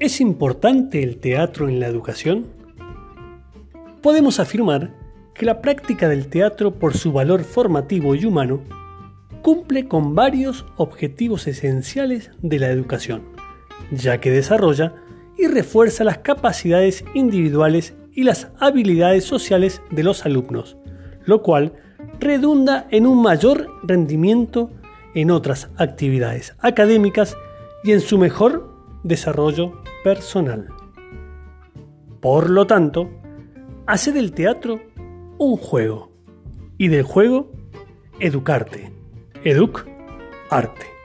¿Es importante el teatro en la educación? Podemos afirmar que la práctica del teatro por su valor formativo y humano cumple con varios objetivos esenciales de la educación, ya que desarrolla y refuerza las capacidades individuales y las habilidades sociales de los alumnos, lo cual redunda en un mayor rendimiento en otras actividades académicas y en su mejor desarrollo personal. Por lo tanto, hace del teatro un juego y del juego educarte. Educ arte.